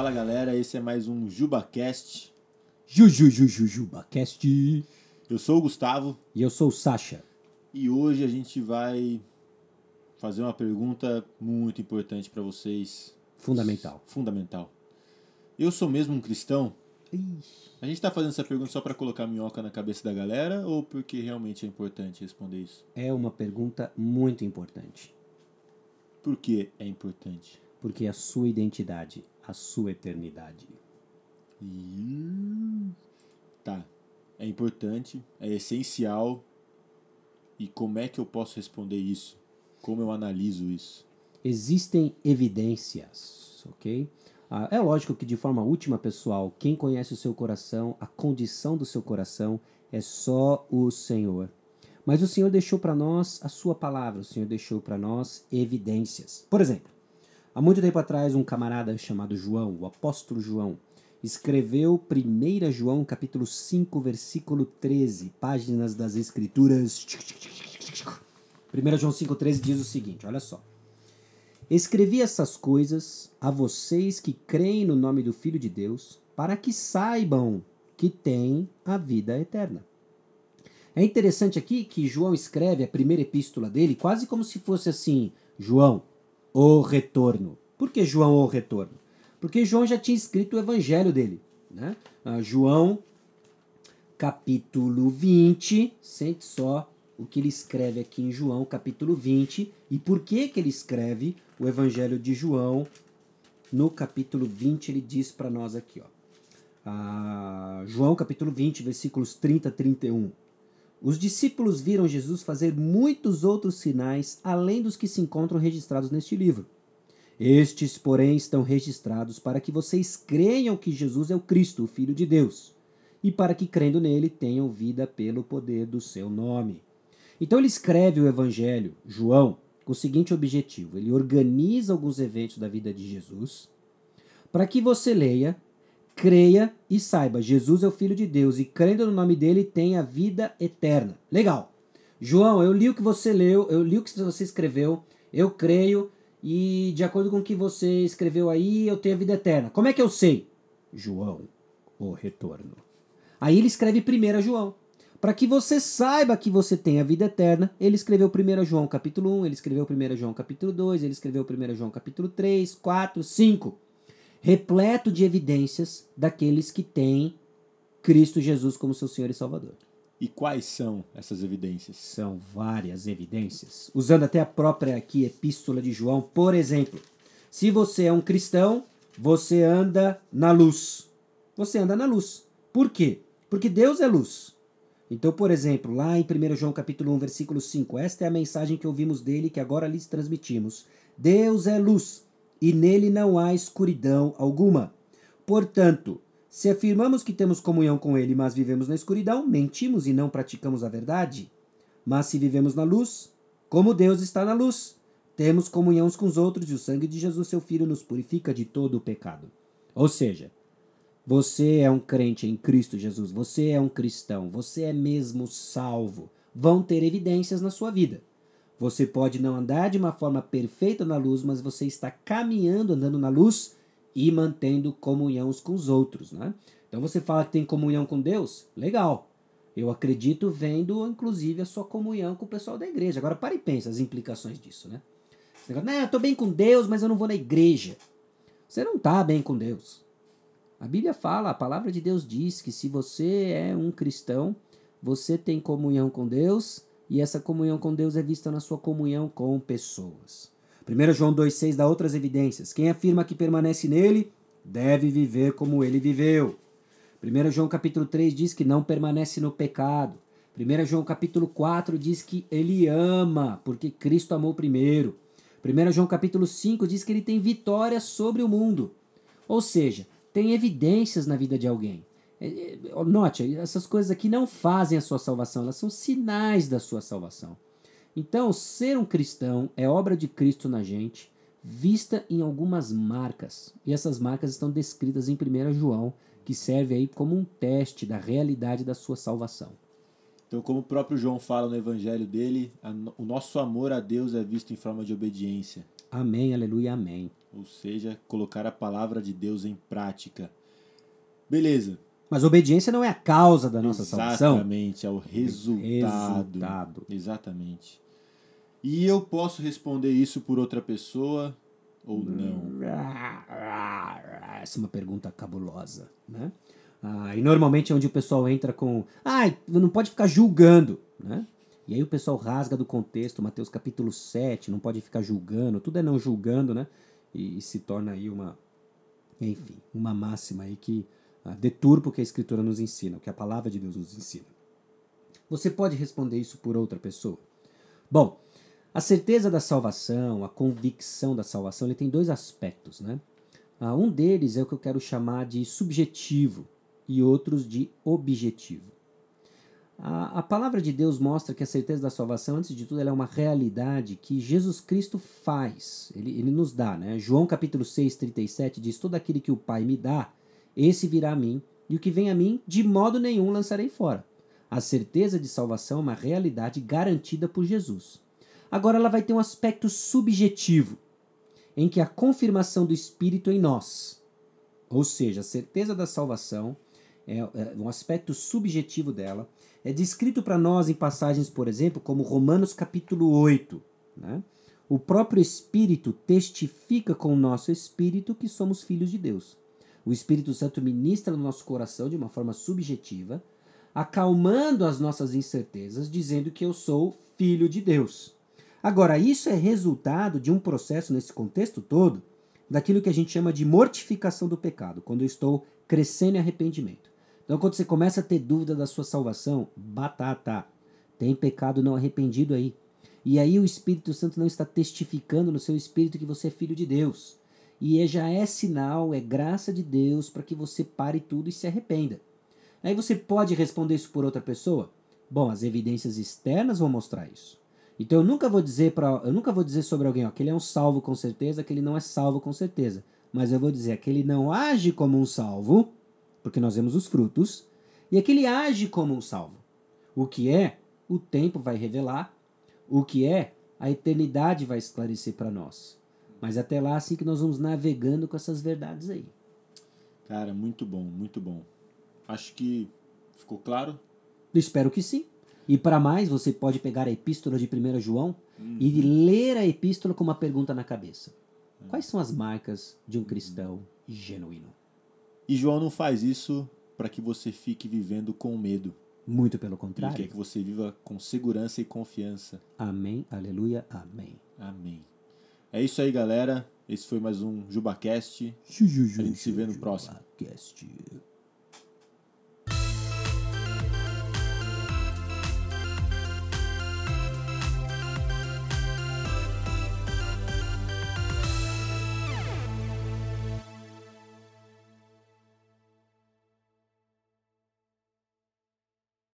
Fala galera, esse é mais um JubaCast. JujujujujubaCast. Eu sou o Gustavo E eu sou o Sasha. e hoje a gente vai fazer uma pergunta muito importante para vocês, Fundamental. fundamental. Eu sou mesmo um cristão? A gente tá fazendo essa pergunta só para colocar minhoca na cabeça da galera ou porque realmente é importante responder isso? É uma pergunta muito importante. Por que é importante? Porque a sua identidade, a sua eternidade. Tá. É importante, é essencial. E como é que eu posso responder isso? Como eu analiso isso? Existem evidências, ok? Ah, é lógico que, de forma última, pessoal, quem conhece o seu coração, a condição do seu coração, é só o Senhor. Mas o Senhor deixou para nós a sua palavra, o Senhor deixou para nós evidências. Por exemplo, há muito tempo atrás, um camarada chamado João, o apóstolo João, escreveu 1 João capítulo 5, versículo 13, páginas das Escrituras. 1 João 5,13 diz o seguinte: olha só. Escrevi essas coisas a vocês que creem no nome do Filho de Deus, para que saibam que têm a vida eterna. É interessante aqui que João escreve a primeira epístola dele quase como se fosse assim: João, o retorno. Por que João, o retorno? Porque João já tinha escrito o evangelho dele. Né? Ah, João, capítulo 20, sente só o que ele escreve aqui em João, capítulo 20, e por que, que ele escreve o evangelho de João. No capítulo 20, ele diz para nós aqui, ó. Ah, João capítulo 20, versículos 30 a 31. Os discípulos viram Jesus fazer muitos outros sinais além dos que se encontram registrados neste livro. Estes, porém, estão registrados para que vocês creiam que Jesus é o Cristo, o Filho de Deus, e para que, crendo nele, tenham vida pelo poder do seu nome. Então, ele escreve o Evangelho, João, com o seguinte objetivo: ele organiza alguns eventos da vida de Jesus, para que você leia, creia e saiba, Jesus é o Filho de Deus e crendo no nome dele tem a vida eterna. Legal. João, eu li o que você leu, eu li o que você escreveu, eu creio e de acordo com o que você escreveu aí, eu tenho a vida eterna. Como é que eu sei? João, o retorno. Aí ele escreve 1 João. Para que você saiba que você tem a vida eterna, ele escreveu 1 João capítulo 1, ele escreveu 1 João capítulo 2, ele escreveu 1 João capítulo 3, 4, 5 repleto de evidências daqueles que têm Cristo Jesus como seu Senhor e Salvador. E quais são essas evidências? São várias evidências. Usando até a própria aqui epístola de João, por exemplo, se você é um cristão, você anda na luz. Você anda na luz. Por quê? Porque Deus é luz. Então, por exemplo, lá em 1 João capítulo 1, versículo 5, esta é a mensagem que ouvimos dele que agora lhes transmitimos. Deus é luz e nele não há escuridão alguma. Portanto, se afirmamos que temos comunhão com ele, mas vivemos na escuridão, mentimos e não praticamos a verdade. Mas se vivemos na luz, como Deus está na luz, temos comunhão uns com os outros e o sangue de Jesus, seu Filho, nos purifica de todo o pecado. Ou seja, você é um crente em Cristo Jesus, você é um cristão, você é mesmo salvo. Vão ter evidências na sua vida. Você pode não andar de uma forma perfeita na luz, mas você está caminhando, andando na luz e mantendo comunhão com os outros, né? Então você fala que tem comunhão com Deus? Legal. Eu acredito vendo, inclusive, a sua comunhão com o pessoal da igreja. Agora, para e pensa as implicações disso, né? Esse não, eu tô bem com Deus, mas eu não vou na igreja. Você não tá bem com Deus. A Bíblia fala, a palavra de Deus diz que se você é um cristão, você tem comunhão com Deus e essa comunhão com Deus é vista na sua comunhão com pessoas. 1 João 2,6 dá outras evidências. Quem afirma que permanece nele deve viver como ele viveu. 1 João capítulo 3 diz que não permanece no pecado. 1 João capítulo 4 diz que ele ama, porque Cristo amou primeiro. 1 João capítulo 5 diz que ele tem vitória sobre o mundo. Ou seja, tem evidências na vida de alguém. Note, essas coisas aqui não fazem a sua salvação, elas são sinais da sua salvação. Então, ser um cristão é obra de Cristo na gente, vista em algumas marcas. E essas marcas estão descritas em 1 João, que serve aí como um teste da realidade da sua salvação. Então, como o próprio João fala no evangelho dele, o nosso amor a Deus é visto em forma de obediência. Amém, aleluia, amém. Ou seja, colocar a palavra de Deus em prática. Beleza. Mas obediência não é a causa da nossa salvação. Exatamente, é o resultado. Resultado. Exatamente. E eu posso responder isso por outra pessoa ou não? Essa é uma pergunta cabulosa, né? Ah, e normalmente é onde o pessoal entra com, ah, não pode ficar julgando, né? E aí o pessoal rasga do contexto, Mateus capítulo 7, não pode ficar julgando, tudo é não julgando, né? E, e se torna aí uma, enfim, uma máxima aí que deturpa o que a Escritura nos ensina, o que a palavra de Deus nos ensina. Você pode responder isso por outra pessoa? Bom, a certeza da salvação, a convicção da salvação, ele tem dois aspectos, né? Ah, um deles é o que eu quero chamar de subjetivo e outros de objetivo. A, a palavra de Deus mostra que a certeza da salvação, antes de tudo, é uma realidade que Jesus Cristo faz, ele, ele nos dá. Né? João capítulo 6, 37 diz: Todo aquele que o Pai me dá, esse virá a mim, e o que vem a mim, de modo nenhum lançarei fora. A certeza de salvação é uma realidade garantida por Jesus. Agora ela vai ter um aspecto subjetivo, em que a confirmação do Espírito em nós, ou seja, a certeza da salvação, é, é um aspecto subjetivo dela, é descrito para nós em passagens, por exemplo, como Romanos capítulo 8. Né? O próprio Espírito testifica com o nosso espírito que somos filhos de Deus. O Espírito Santo ministra no nosso coração de uma forma subjetiva, acalmando as nossas incertezas, dizendo que eu sou filho de Deus. Agora, isso é resultado de um processo nesse contexto todo, daquilo que a gente chama de mortificação do pecado, quando eu estou crescendo em arrependimento. Então, quando você começa a ter dúvida da sua salvação, batata, tem pecado não arrependido aí. E aí o Espírito Santo não está testificando no seu espírito que você é filho de Deus. E é, já é sinal, é graça de Deus para que você pare tudo e se arrependa. Aí você pode responder isso por outra pessoa? Bom, as evidências externas vão mostrar isso. Então eu nunca vou dizer para eu nunca vou dizer sobre alguém ó, que ele é um salvo com certeza, que ele não é salvo com certeza. Mas eu vou dizer que ele não age como um salvo, porque nós vemos os frutos, e que ele age como um salvo. O que é, o tempo vai revelar. O que é, a eternidade vai esclarecer para nós. Mas até lá, assim que nós vamos navegando com essas verdades aí. Cara, muito bom, muito bom. Acho que ficou claro. espero que sim. E para mais, você pode pegar a epístola de 1 João uhum. e ler a epístola com uma pergunta na cabeça. Quais são as marcas de um cristão genuíno? E João não faz isso para que você fique vivendo com medo. Muito pelo contrário. Ele quer que você viva com segurança e confiança. Amém, aleluia, amém. Amém. É isso aí, galera. Esse foi mais um JubaCast. Ju, ju, ju, a gente se vê no próximo. JubaCast.